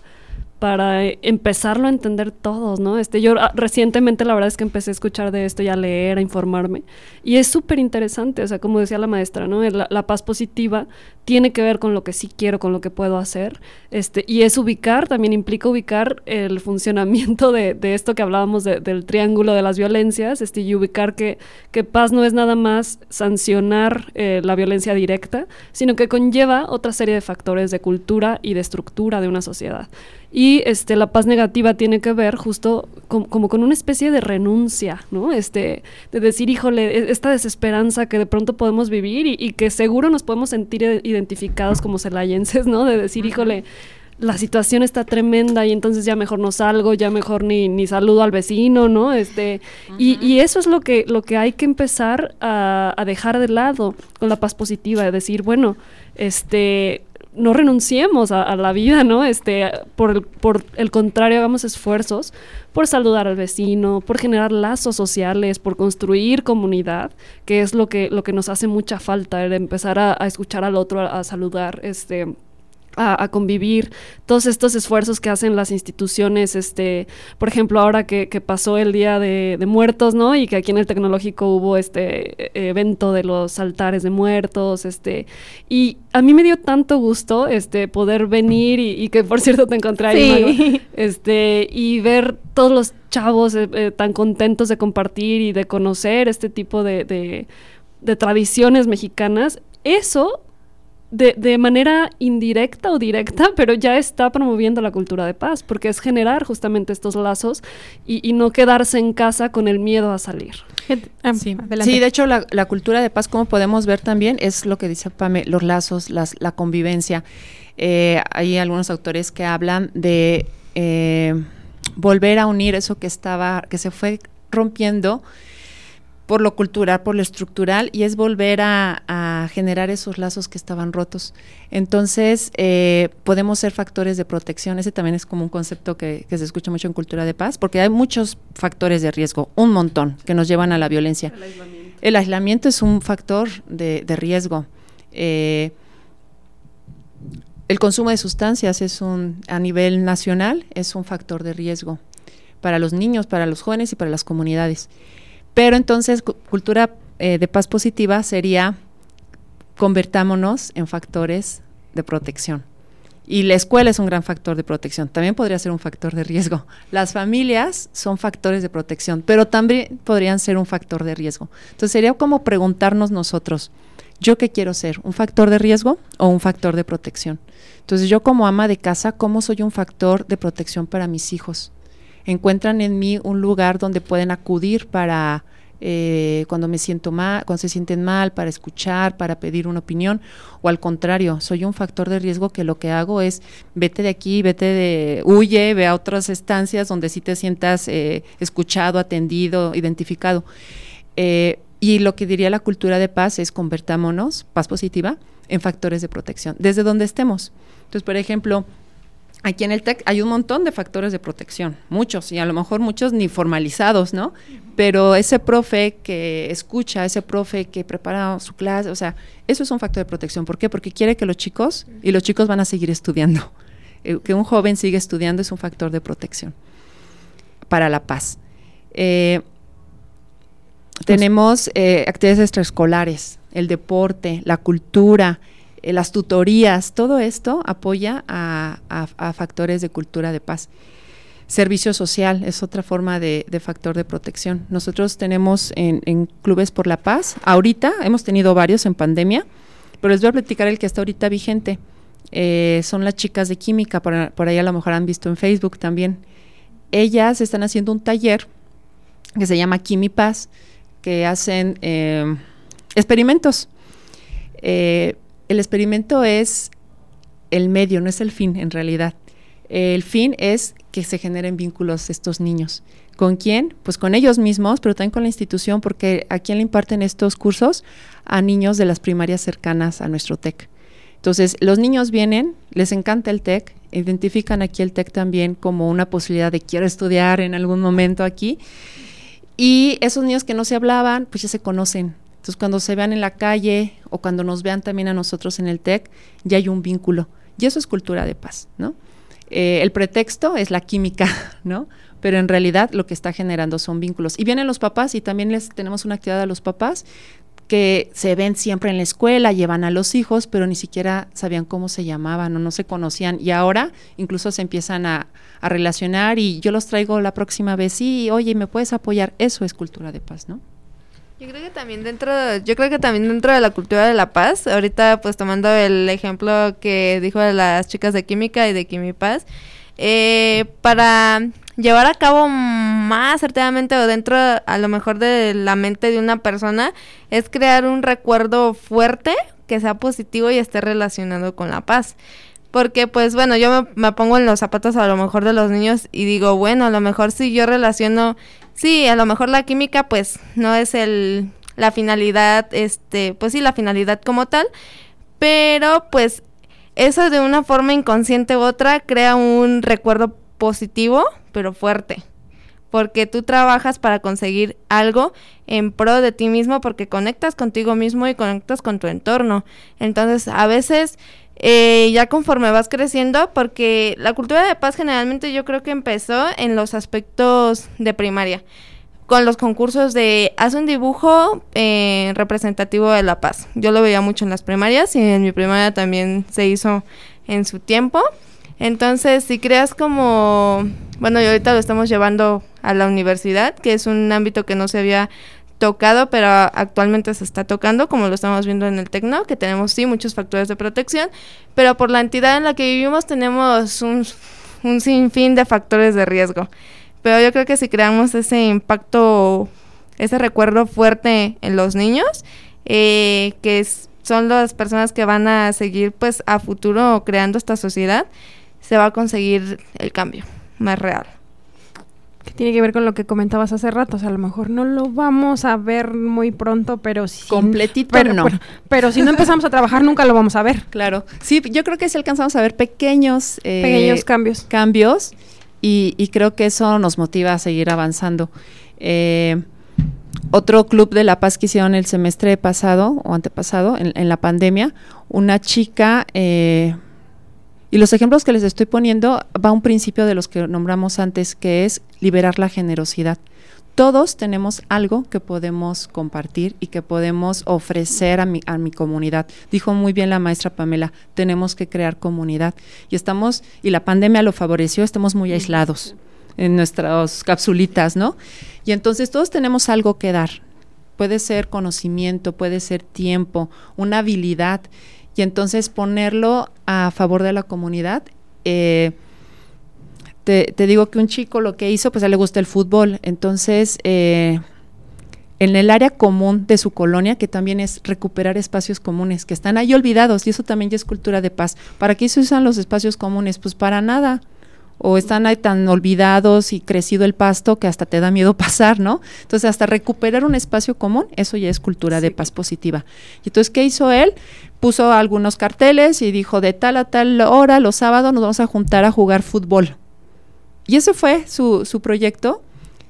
para empezarlo a entender todos, ¿no? Este, yo ah, recientemente la verdad es que empecé a escuchar de esto y a leer, a informarme, y es súper interesante, o sea, como decía la maestra, ¿no? La, paz positiva tiene que ver con lo que sí quiero, con lo que puedo hacer, este, y es ubicar, también implica ubicar el funcionamiento de, esto que hablábamos del triángulo de las violencias, este, y ubicar que, que paz no es nada más sancionar eh, la violencia directa, sino que conlleva otra serie de factores de cultura y de estructura de una sociedad. Y este, la paz negativa tiene que ver justo como con una especie de renuncia, ¿no? Este, de decir, híjole, e, esta desesperanza que de pronto podemos vivir y, que seguro nos podemos sentir identificados como celayenses, ¿no? De decir, híjole, la situación está tremenda y entonces ya mejor no salgo, ya mejor ni, ni saludo al vecino, ¿no? Este, y, y, eso es lo que, lo que hay que empezar a, a dejar de lado con la paz positiva, de decir, bueno, este no renunciemos a, la vida, ¿no? Este, por el, por el contrario, hagamos esfuerzos por saludar al vecino, por generar lazos sociales, por construir comunidad, que es lo que, lo que nos hace mucha falta, el empezar a, escuchar al otro, a, a saludar, este a, convivir, todos estos esfuerzos que hacen las instituciones, este, por ejemplo, ahora que, pasó el Día de, Muertos, ¿no? Y que aquí en el tecnológico hubo este e, evento de los altares de muertos, este, y a mí me dio tanto gusto, este, poder venir y, que por cierto te encontré ahí, este, y ver todos los chavos eh, eh, tan contentos de compartir y de conocer este tipo de, de tradiciones mexicanas, eso de, de, manera indirecta o directa, pero ya está promoviendo la cultura de paz, porque es generar justamente estos lazos y, no quedarse en casa con el miedo a salir. Ah, sí. de hecho la, la, cultura de paz, como podemos ver también, es lo que dice Pame, los lazos, las, la convivencia. Eh, hay algunos autores que hablan de eh, volver a unir eso que estaba, que se fue rompiendo por lo cultural, por lo estructural, y es volver a, generar esos lazos que estaban rotos. Entonces, eh, podemos ser factores de protección. Ese también es como un concepto que, se escucha mucho en cultura de paz, porque hay muchos factores de riesgo, un montón, que nos llevan a la violencia. El aislamiento, es un factor de, riesgo. Eh, el consumo de sustancias es un, a nivel nacional, es un factor de riesgo para los niños, para los jóvenes y para las comunidades. Pero entonces, cultura eh, de paz positiva sería convertámonos en factores de protección. Y la escuela es un gran factor de protección, también podría ser un factor de riesgo. Las familias son factores de protección, pero también podrían ser un factor de riesgo. Entonces sería como preguntarnos nosotros, ¿yo qué quiero ser? ¿Un factor de riesgo o un factor de protección? Entonces yo como ama de casa, ¿cómo soy un factor de protección para mis hijos? Encuentran en mí un lugar donde pueden acudir para eh, cuando me siento mal, cuando se sienten mal, para escuchar, para pedir una opinión, o al contrario, soy un factor de riesgo que lo que hago es vete de aquí, vete de, huye, ve a otras estancias donde sí te sientas eh, escuchado, atendido, identificado. Eh, y lo que diría la cultura de paz es convertámonos, paz positiva, en factores de protección, desde donde estemos. Entonces, por ejemplo, Aquí en el TEC hay un montón de factores de protección, muchos, y a lo mejor muchos ni formalizados, ¿no? Pero ese profe que escucha, ese profe que prepara su clase, o sea, eso es un factor de protección. ¿Por qué? Porque quiere que los chicos, y los chicos van a seguir estudiando, eh, que un joven siga estudiando es un factor de protección para la paz. Eh, tenemos eh, actividades extraescolares, el deporte, la cultura, eh, las tutorías, todo esto apoya a, factores de cultura de paz. Servicio social es otra forma de, factor de protección. Nosotros tenemos en, Clubes por la Paz, ahorita hemos tenido varios en pandemia, pero les voy a platicar el que está ahorita vigente. Eh, son las chicas de química, por, ahí a lo mejor han visto en Facebook también. ellas están haciendo un taller que se llama Kimi Paz, que hacen eh, experimentos. El experimento es el medio, no es el fin en realidad. El fin es que se generen vínculos estos niños. ¿Con quién? Pues con ellos mismos, pero también con la institución, porque a quién le imparten estos cursos a niños de las primarias cercanas a nuestro TEC. Entonces, los niños vienen, les encanta el TEC, identifican aquí el TEC también como una posibilidad de quiero estudiar en algún momento aquí. Y esos niños que no se hablaban, pues ya se conocen. Entonces, cuando se vean en la calle o cuando nos vean también a nosotros en el TEC, ya hay un vínculo. Y eso es cultura de paz, ¿no? Eh, el pretexto es la química, ¿no? Pero en realidad lo que está generando son vínculos. Y vienen los papás y también les tenemos una actividad a los papás que se ven siempre en la escuela, llevan a los hijos, pero ni siquiera sabían cómo se llamaban o no se conocían. Y ahora incluso se empiezan a, a relacionar y yo los traigo la próxima vez. Sí, oye, ¿me puedes apoyar? Eso es cultura de paz, ¿no? Yo creo que también dentro, yo creo que también dentro de la cultura de la paz, ahorita pues tomando el ejemplo que dijo de las chicas de química y de Quimipaz, eh, para llevar a cabo más certeramente o dentro a lo mejor de la mente de una persona es crear un recuerdo fuerte que sea positivo y esté relacionado con la paz. Porque pues bueno, yo me, pongo en los zapatos a lo mejor de los niños y digo, bueno, a lo mejor si yo relaciono Sí, a lo mejor la química pues no es el la finalidad, este, pues sí, la finalidad como tal, pero pues eso de una forma inconsciente u otra crea un recuerdo positivo, pero fuerte. Porque tú trabajas para conseguir algo en pro de ti mismo porque conectas contigo mismo y conectas con tu entorno. Entonces, a veces eh, ya conforme vas creciendo, porque la cultura de paz generalmente yo creo que empezó en los aspectos de primaria, con los concursos de haz un dibujo eh, representativo de la paz. Yo lo veía mucho en las primarias y en mi primaria también se hizo en su tiempo. Entonces, si creas como, bueno, y ahorita lo estamos llevando a la universidad, que es un ámbito que no se había tocado, pero actualmente se está tocando, como lo estamos viendo en el Tecno, que tenemos sí muchos factores de protección, pero por la entidad en la que vivimos tenemos un, un sinfín de factores de riesgo. Pero yo creo que si creamos ese impacto, ese recuerdo fuerte en los niños, eh, que son las personas que van a seguir pues a futuro creando esta sociedad, se va a conseguir el cambio más real que tiene que ver con lo que comentabas hace rato. O sea, a lo mejor no lo vamos a ver muy pronto, pero sí. Completito, pero, no. Pero, pero, si no empezamos a trabajar, nunca lo vamos a ver. Claro. Sí, yo creo que si alcanzamos a ver pequeños... Eh, pequeños cambios. Cambios. Y, y, creo que eso nos motiva a seguir avanzando. Eh, otro club de La Paz que hicieron el semestre pasado o antepasado, en, en la pandemia, una chica... Eh, y los ejemplos que les estoy poniendo va un principio de los que nombramos antes, que es liberar la generosidad. Todos tenemos algo que podemos compartir y que podemos ofrecer a mi, a mi comunidad. Dijo muy bien la maestra Pamela, tenemos que crear comunidad. Y estamos, y la pandemia lo favoreció, estamos muy aislados en nuestras capsulitas, ¿no? Y entonces todos tenemos algo que dar. Puede ser conocimiento, puede ser tiempo, una habilidad y entonces ponerlo a favor de la comunidad. Eh, te, te, digo que un chico lo que hizo, pues a le gusta el fútbol, entonces eh, en el área común de su colonia, que también es recuperar espacios comunes, que están ahí olvidados, y eso también ya es cultura de paz. ¿Para qué se usan los espacios comunes? Pues para nada o están ahí tan olvidados y crecido el pasto que hasta te da miedo pasar, ¿no? Entonces, hasta recuperar un espacio común, eso ya es cultura sí. de paz positiva. Y entonces, ¿qué hizo él? Puso algunos carteles y dijo, de tal a tal hora, los sábados, nos vamos a juntar a jugar fútbol. Y ese fue su, su proyecto.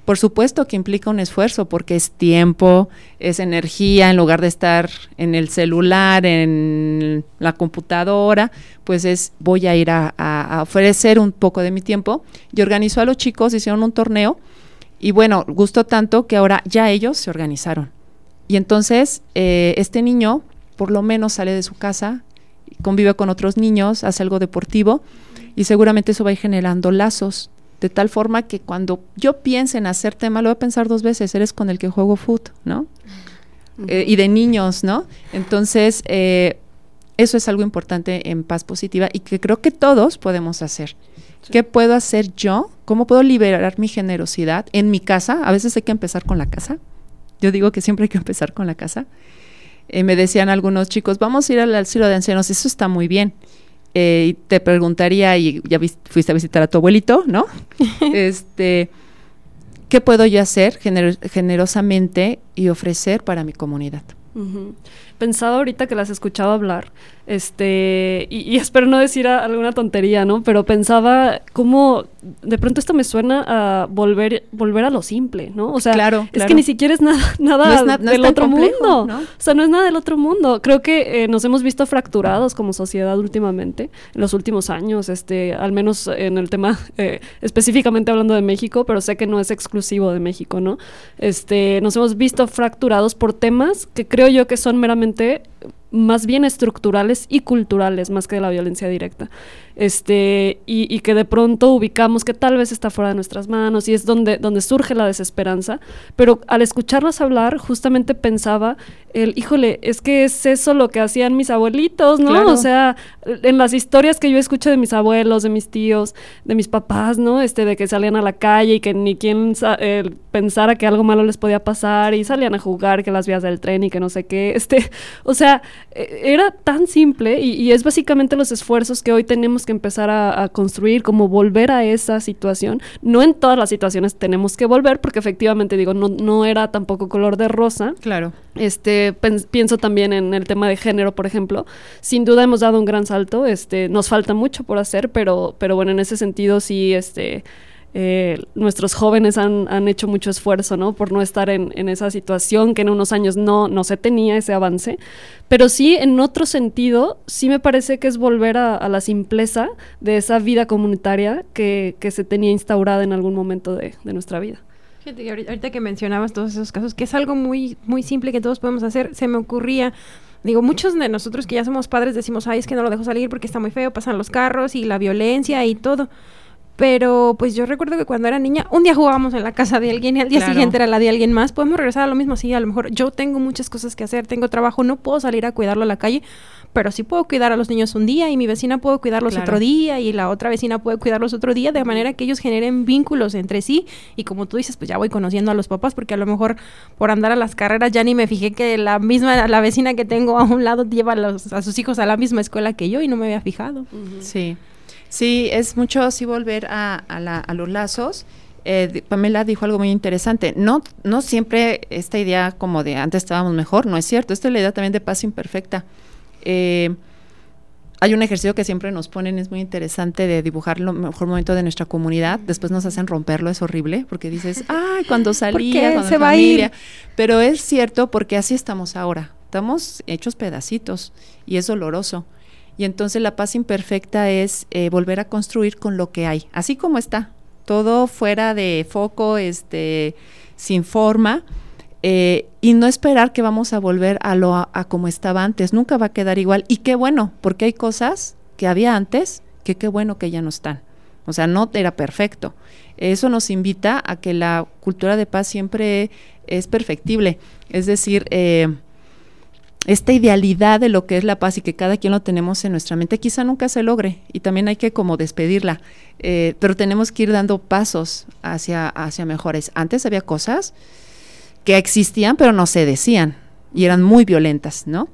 Por supuesto que implica un esfuerzo porque es tiempo, es energía, en lugar de estar en el celular, en la computadora, pues es voy a ir a, a, ofrecer un poco de mi tiempo. Y organizó a los chicos, hicieron un torneo y bueno, gustó tanto que ahora ya ellos se organizaron. Y entonces eh, este niño por lo menos sale de su casa, convive con otros niños, hace algo deportivo y seguramente eso va a ir generando lazos de tal forma que cuando yo piense en hacer tema, lo voy a pensar dos veces, eres con el que juego foot, ¿no? Uh -huh. eh, y de niños, ¿no? Entonces, eh, eso es algo importante en paz positiva y que creo que todos podemos hacer. ¿Qué puedo hacer yo? ¿Cómo puedo liberar mi generosidad en mi casa? A veces hay que empezar con la casa. Yo digo que siempre hay que empezar con la casa. Eh, me decían algunos chicos, vamos a ir al asilo de ancianos, eso está muy bien. Eh, y te preguntaría, y ya fuiste a visitar a tu abuelito, ¿no? este, ¿qué puedo yo hacer generosamente y ofrecer para mi comunidad? Pensaba ahorita que las escuchaba hablar, este, y, espero no decir alguna tontería, ¿no? Pero pensaba cómo de pronto esto me suena a volver, volver a lo simple, ¿no? O sea, claro, es que ni siquiera es nada, nada del otro mundo. ¿no? O sea, no es nada del otro mundo. Creo que eh, nos hemos visto fracturados como sociedad últimamente, en los últimos años, este, al menos en el tema eh, específicamente hablando de México, pero sé que no es exclusivo de México, ¿no? Este, nos hemos visto fracturados por temas que creo yo que son meramente más bien estructurales y culturales más que de la violencia directa este, y, que de pronto ubicamos que tal vez está fuera de nuestras manos y es donde, donde surge la desesperanza. Pero al escucharlas hablar, justamente pensaba, el, híjole, es que es eso lo que hacían mis abuelitos, ¿no? O sea, en las historias que yo escucho de mis abuelos, de mis tíos, de mis papás, ¿no? Este, de que salían a la calle y que ni quien eh, pensara que algo malo les podía pasar y salían a jugar que las vías del tren y que no sé qué, este, o sea, e, era tan simple y, y es básicamente los esfuerzos que hoy tenemos que empezar a, construir, como volver a esa situación. No en todas las situaciones tenemos que volver, porque efectivamente, digo, no, no era tampoco color de rosa. Claro. Este, pienso también en el tema de género, por ejemplo. Sin duda hemos dado un gran salto, este, nos falta mucho por hacer, pero, pero bueno, en ese sentido sí, este eh, nuestros jóvenes han, han, hecho mucho esfuerzo, ¿no? Por no estar en, en, esa situación que en unos años no, no se tenía ese avance. Pero sí, en otro sentido, sí me parece que es volver a, la simpleza de esa vida comunitaria que, que, se tenía instaurada en algún momento de, de nuestra vida. ahorita que mencionabas todos esos casos, que es algo muy, muy simple que todos podemos hacer, se me ocurría digo, muchos de nosotros que ya somos padres decimos, ay, es que no lo dejo salir porque está muy feo, pasan los carros y la violencia y todo. Pero pues yo recuerdo que cuando era niña, un día jugábamos en la casa de alguien y al día siguiente era la de alguien más. Podemos regresar a lo mismo, sí, a lo mejor yo tengo muchas cosas que hacer, tengo trabajo, no puedo salir a cuidarlo a la calle, pero sí puedo cuidar a los niños un día y mi vecina puede cuidarlos otro día y la otra vecina puede cuidarlos otro día, de manera que ellos generen vínculos entre sí y como tú dices, pues ya voy conociendo a los papás porque a lo mejor por andar a las carreras ya ni me fijé que la misma, la vecina que tengo a un lado lleva a, los, a sus hijos a la misma escuela que yo y no me había fijado. Sí. Sí, es mucho así volver a, los lazos. Eh, Pamela dijo algo muy interesante. No, no siempre esta idea como de antes estábamos mejor, no es cierto. Esta es la idea también de paz imperfecta. Eh, hay un ejercicio que siempre nos ponen, es muy interesante, de dibujar lo mejor momento de nuestra comunidad. Después nos hacen romperlo, es horrible, porque dices, ay, cuando salía, cuando se va a ir. Pero es cierto porque así estamos ahora. Estamos hechos pedacitos y es doloroso. Y entonces la paz imperfecta es eh, volver a construir con lo que hay, así como está, todo fuera de foco, este, sin forma, eh, y no esperar que vamos a volver a lo a, como estaba antes, nunca va a quedar igual. Y qué bueno, porque hay cosas que había antes que qué bueno que ya no están. O sea, no era perfecto. Eso nos invita a que la cultura de paz siempre es perfectible. Es decir, eh, esta idealidad de lo que es la paz y que cada quien lo tenemos en nuestra mente, quizá nunca se logre y también hay que como despedirla, eh, pero tenemos que ir dando pasos hacia, hacia mejores. Antes había cosas que existían pero no se decían y eran muy violentas, ¿no?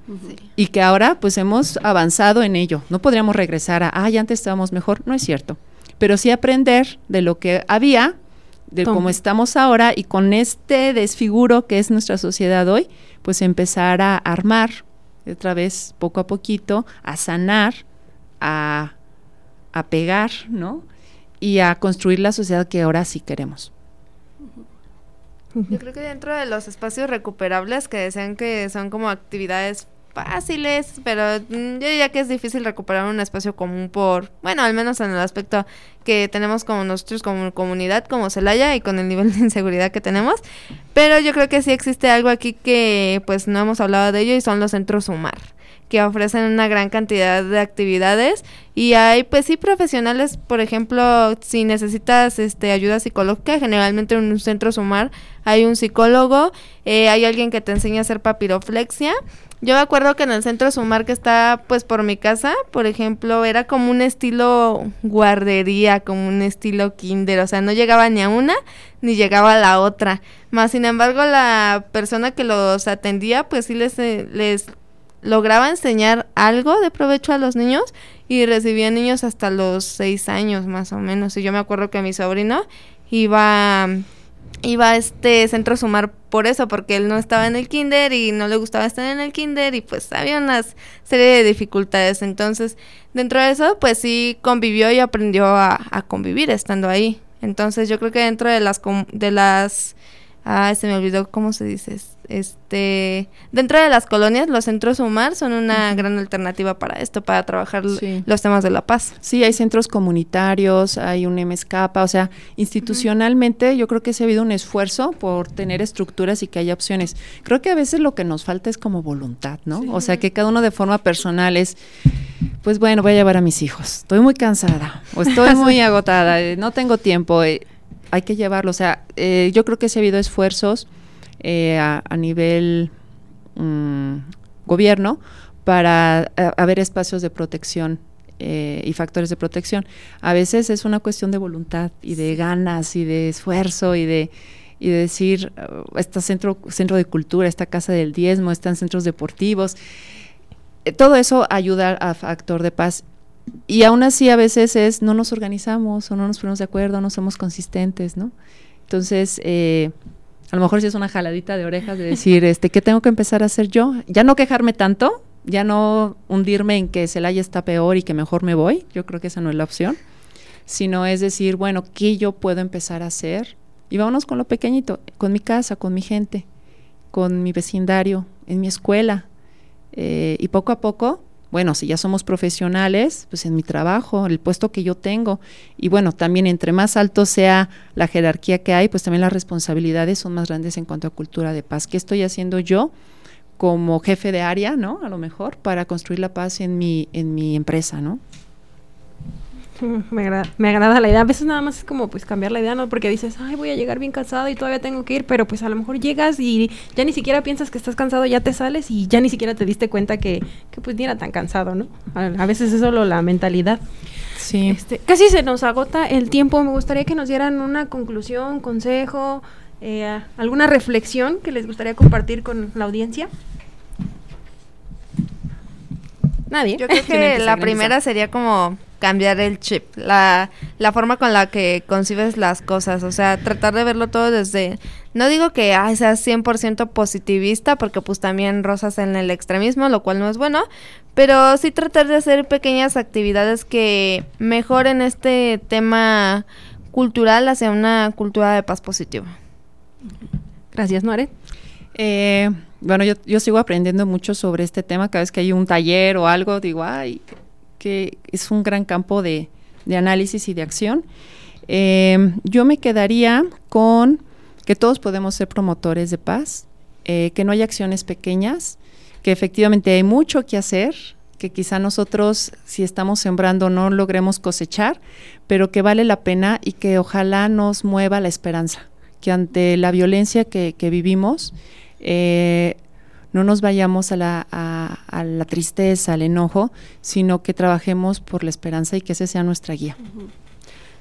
Y que ahora pues hemos avanzado en ello. No podríamos regresar a, ay, antes estábamos mejor, no es cierto, pero sí aprender de lo que había, de cómo estamos ahora y con este desfiguro que es nuestra sociedad hoy, pues empezar a armar otra vez poco a poquito, a sanar, a, a pegar, ¿no? Y a construir la sociedad que ahora sí queremos. Yo creo que dentro de los espacios recuperables que decían que son como actividades fáciles, pero mm, yo diría que es difícil recuperar un espacio común por, bueno, al menos en el aspecto que tenemos como nosotros como comunidad, como Celaya y con el nivel de inseguridad que tenemos, pero yo creo que sí existe algo aquí que pues no hemos hablado de ello y son los centros Sumar que ofrecen una gran cantidad de actividades y hay pues sí profesionales, por ejemplo, si necesitas este ayuda psicológica, generalmente en un centro sumar hay un psicólogo, eh, hay alguien que te enseña a hacer papiroflexia. Yo me acuerdo que en el centro sumar que está pues por mi casa, por ejemplo, era como un estilo guardería, como un estilo kinder, o sea, no llegaba ni a una ni llegaba a la otra. Más sin embargo, la persona que los atendía pues sí les, eh, les lograba enseñar algo de provecho a los niños y recibía niños hasta los seis años más o menos. Y yo me acuerdo que mi sobrino iba, iba a este centro sumar por eso, porque él no estaba en el kinder y no le gustaba estar en el kinder y pues había una serie de dificultades. Entonces, dentro de eso, pues sí convivió y aprendió a, a convivir estando ahí. Entonces, yo creo que dentro de las, de las Ah, se me olvidó cómo se dice. Este, dentro de las colonias, los centros UMAR son una gran alternativa para esto, para trabajar los temas de la paz. Sí, hay centros comunitarios, hay un MSCAPA, o sea, institucionalmente yo creo que se ha habido un esfuerzo por tener estructuras y que haya opciones. Creo que a veces lo que nos falta es como voluntad, ¿no? O sea, que cada uno de forma personal es pues bueno, voy a llevar a mis hijos. Estoy muy cansada o estoy muy agotada, eh, no tengo tiempo. Eh, hay que llevarlo. O sea, eh, yo creo que se ha habido esfuerzos eh, a, nivel mm, gobierno para haber espacios de protección eh, y factores de protección. A veces es una cuestión de voluntad y de ganas y de esfuerzo y de y de decir, uh, está centro, centro de cultura, esta casa del diezmo, están centros deportivos. todo eso ayuda a factor de paz y aún así a veces es no nos organizamos o no nos ponemos de acuerdo, no somos consistentes, ¿no? Entonces, eh, a lo mejor sí es una jaladita de orejas de decir, este, ¿qué tengo que empezar a hacer yo? Ya no quejarme tanto, ya no hundirme en que Celaya está peor y que mejor me voy, yo creo que esa no es la opción, sino es decir, bueno, ¿qué yo puedo empezar a hacer? Y vámonos con lo pequeñito, con mi casa, con mi gente, con mi vecindario, en mi escuela. Eh, y poco a poco bueno, si ya somos profesionales, pues en mi trabajo, el puesto que yo tengo, y bueno, también entre más alto sea la jerarquía que hay, pues también las responsabilidades son más grandes en cuanto a cultura de paz. ¿Qué estoy haciendo yo como jefe de área, no? A lo mejor, para construir la paz en mi, en mi empresa, ¿no? Me agrada, me agrada la idea. A veces nada más es como pues cambiar la idea, ¿no? Porque dices, ay, voy a llegar bien cansado y todavía tengo que ir, pero pues a lo mejor llegas y ya ni siquiera piensas que estás cansado, ya te sales y ya ni siquiera te diste cuenta que, que pues ni era tan cansado, ¿no? A, veces es solo la mentalidad. Sí. Este, casi se nos agota el tiempo. Me gustaría que nos dieran una conclusión, consejo, eh, alguna reflexión que les gustaría compartir con la audiencia. Nadie. Yo creo que la primera sería como cambiar el chip, la, la forma con la que concibes las cosas, o sea, tratar de verlo todo desde, no digo que ay, seas 100% positivista, porque pues también rozas en el extremismo, lo cual no es bueno, pero sí tratar de hacer pequeñas actividades que mejoren este tema cultural hacia una cultura de paz positiva. Gracias, Noare. Eh, bueno, yo, yo sigo aprendiendo mucho sobre este tema. Cada vez que hay un taller o algo, digo, ay, que es un gran campo de, análisis y de acción. Eh, yo me quedaría con que todos podemos ser promotores de paz, eh, que no hay acciones pequeñas, que efectivamente hay mucho que hacer, que quizá nosotros si estamos sembrando no logremos cosechar, pero que vale la pena y que ojalá nos mueva la esperanza, que ante la violencia que, vivimos, eh, no nos vayamos a la, a, la tristeza, al enojo, sino que trabajemos por la esperanza y que ese sea nuestra guía.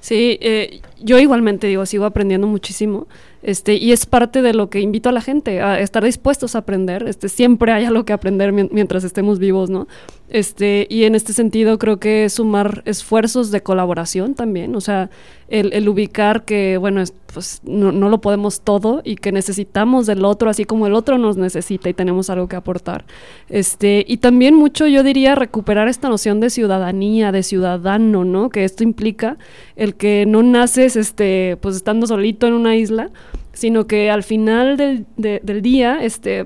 Sí, eh, yo igualmente digo, sigo aprendiendo muchísimo, este, y es parte de lo que invito a la gente, a estar dispuestos a aprender, este, siempre hay algo que aprender mientras estemos vivos, ¿no? Este, y en este sentido creo que sumar esfuerzos de colaboración también, o sea, el, ubicar que, bueno, pues no, no, lo podemos todo y que necesitamos del otro, así como el otro nos necesita y tenemos algo que aportar. Este, y también mucho, yo diría, recuperar esta noción de ciudadanía, de ciudadano, ¿no? Que esto implica el que no naces, este, pues estando solito en una isla, sino que al final del, del día, este,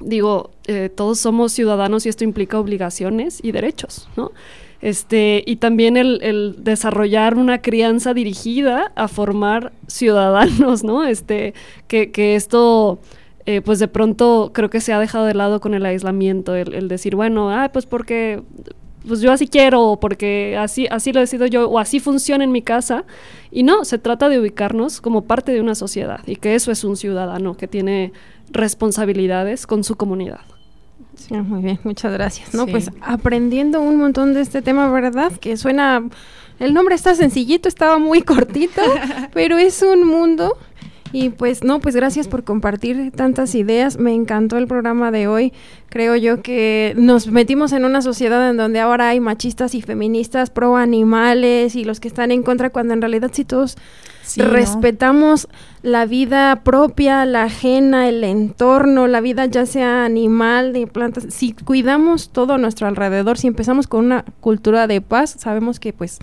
digo, eh, todos somos ciudadanos y esto implica obligaciones y derechos, ¿no? Este, y también el, desarrollar una crianza dirigida a formar ciudadanos, ¿no? Este, que, que esto eh, pues de pronto creo que se ha dejado de lado con el aislamiento, el, el decir, bueno, ah, pues porque pues yo así quiero, porque así, así lo decido yo, o así funciona en mi casa. Y no, se trata de ubicarnos como parte de una sociedad y que eso es un ciudadano que tiene responsabilidades con su comunidad. Sí, muy bien, muchas gracias. No, Sí. pues aprendiendo un montón de este tema, ¿verdad? Que suena, el nombre está sencillito, estaba muy cortito, pero es un mundo. Y pues no, pues gracias por compartir tantas ideas. Me encantó el programa de hoy. Creo yo que nos metimos en una sociedad en donde ahora hay machistas y feministas pro animales y los que están en contra cuando en realidad sí todos Sí, ¿no? respetamos la vida propia, la ajena, el entorno, la vida ya sea animal, de plantas. Si cuidamos todo a nuestro alrededor, si empezamos con una cultura de paz, sabemos que pues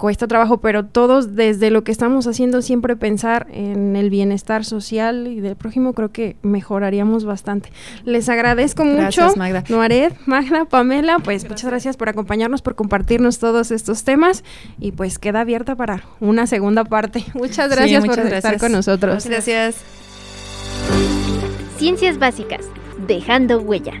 cuesta trabajo, pero todos desde lo que estamos haciendo siempre pensar en el bienestar social y del prójimo, creo que mejoraríamos bastante. Les agradezco Gracias, mucho, Magda. Noared, Magda, Pamela, pues muchas gracias por acompañarnos, por compartirnos todos estos temas y pues queda abierta para una segunda parte. Muchas Sí, gracias muchas por estar con nosotros. Gracias. Ciencias básicas, dejando huella.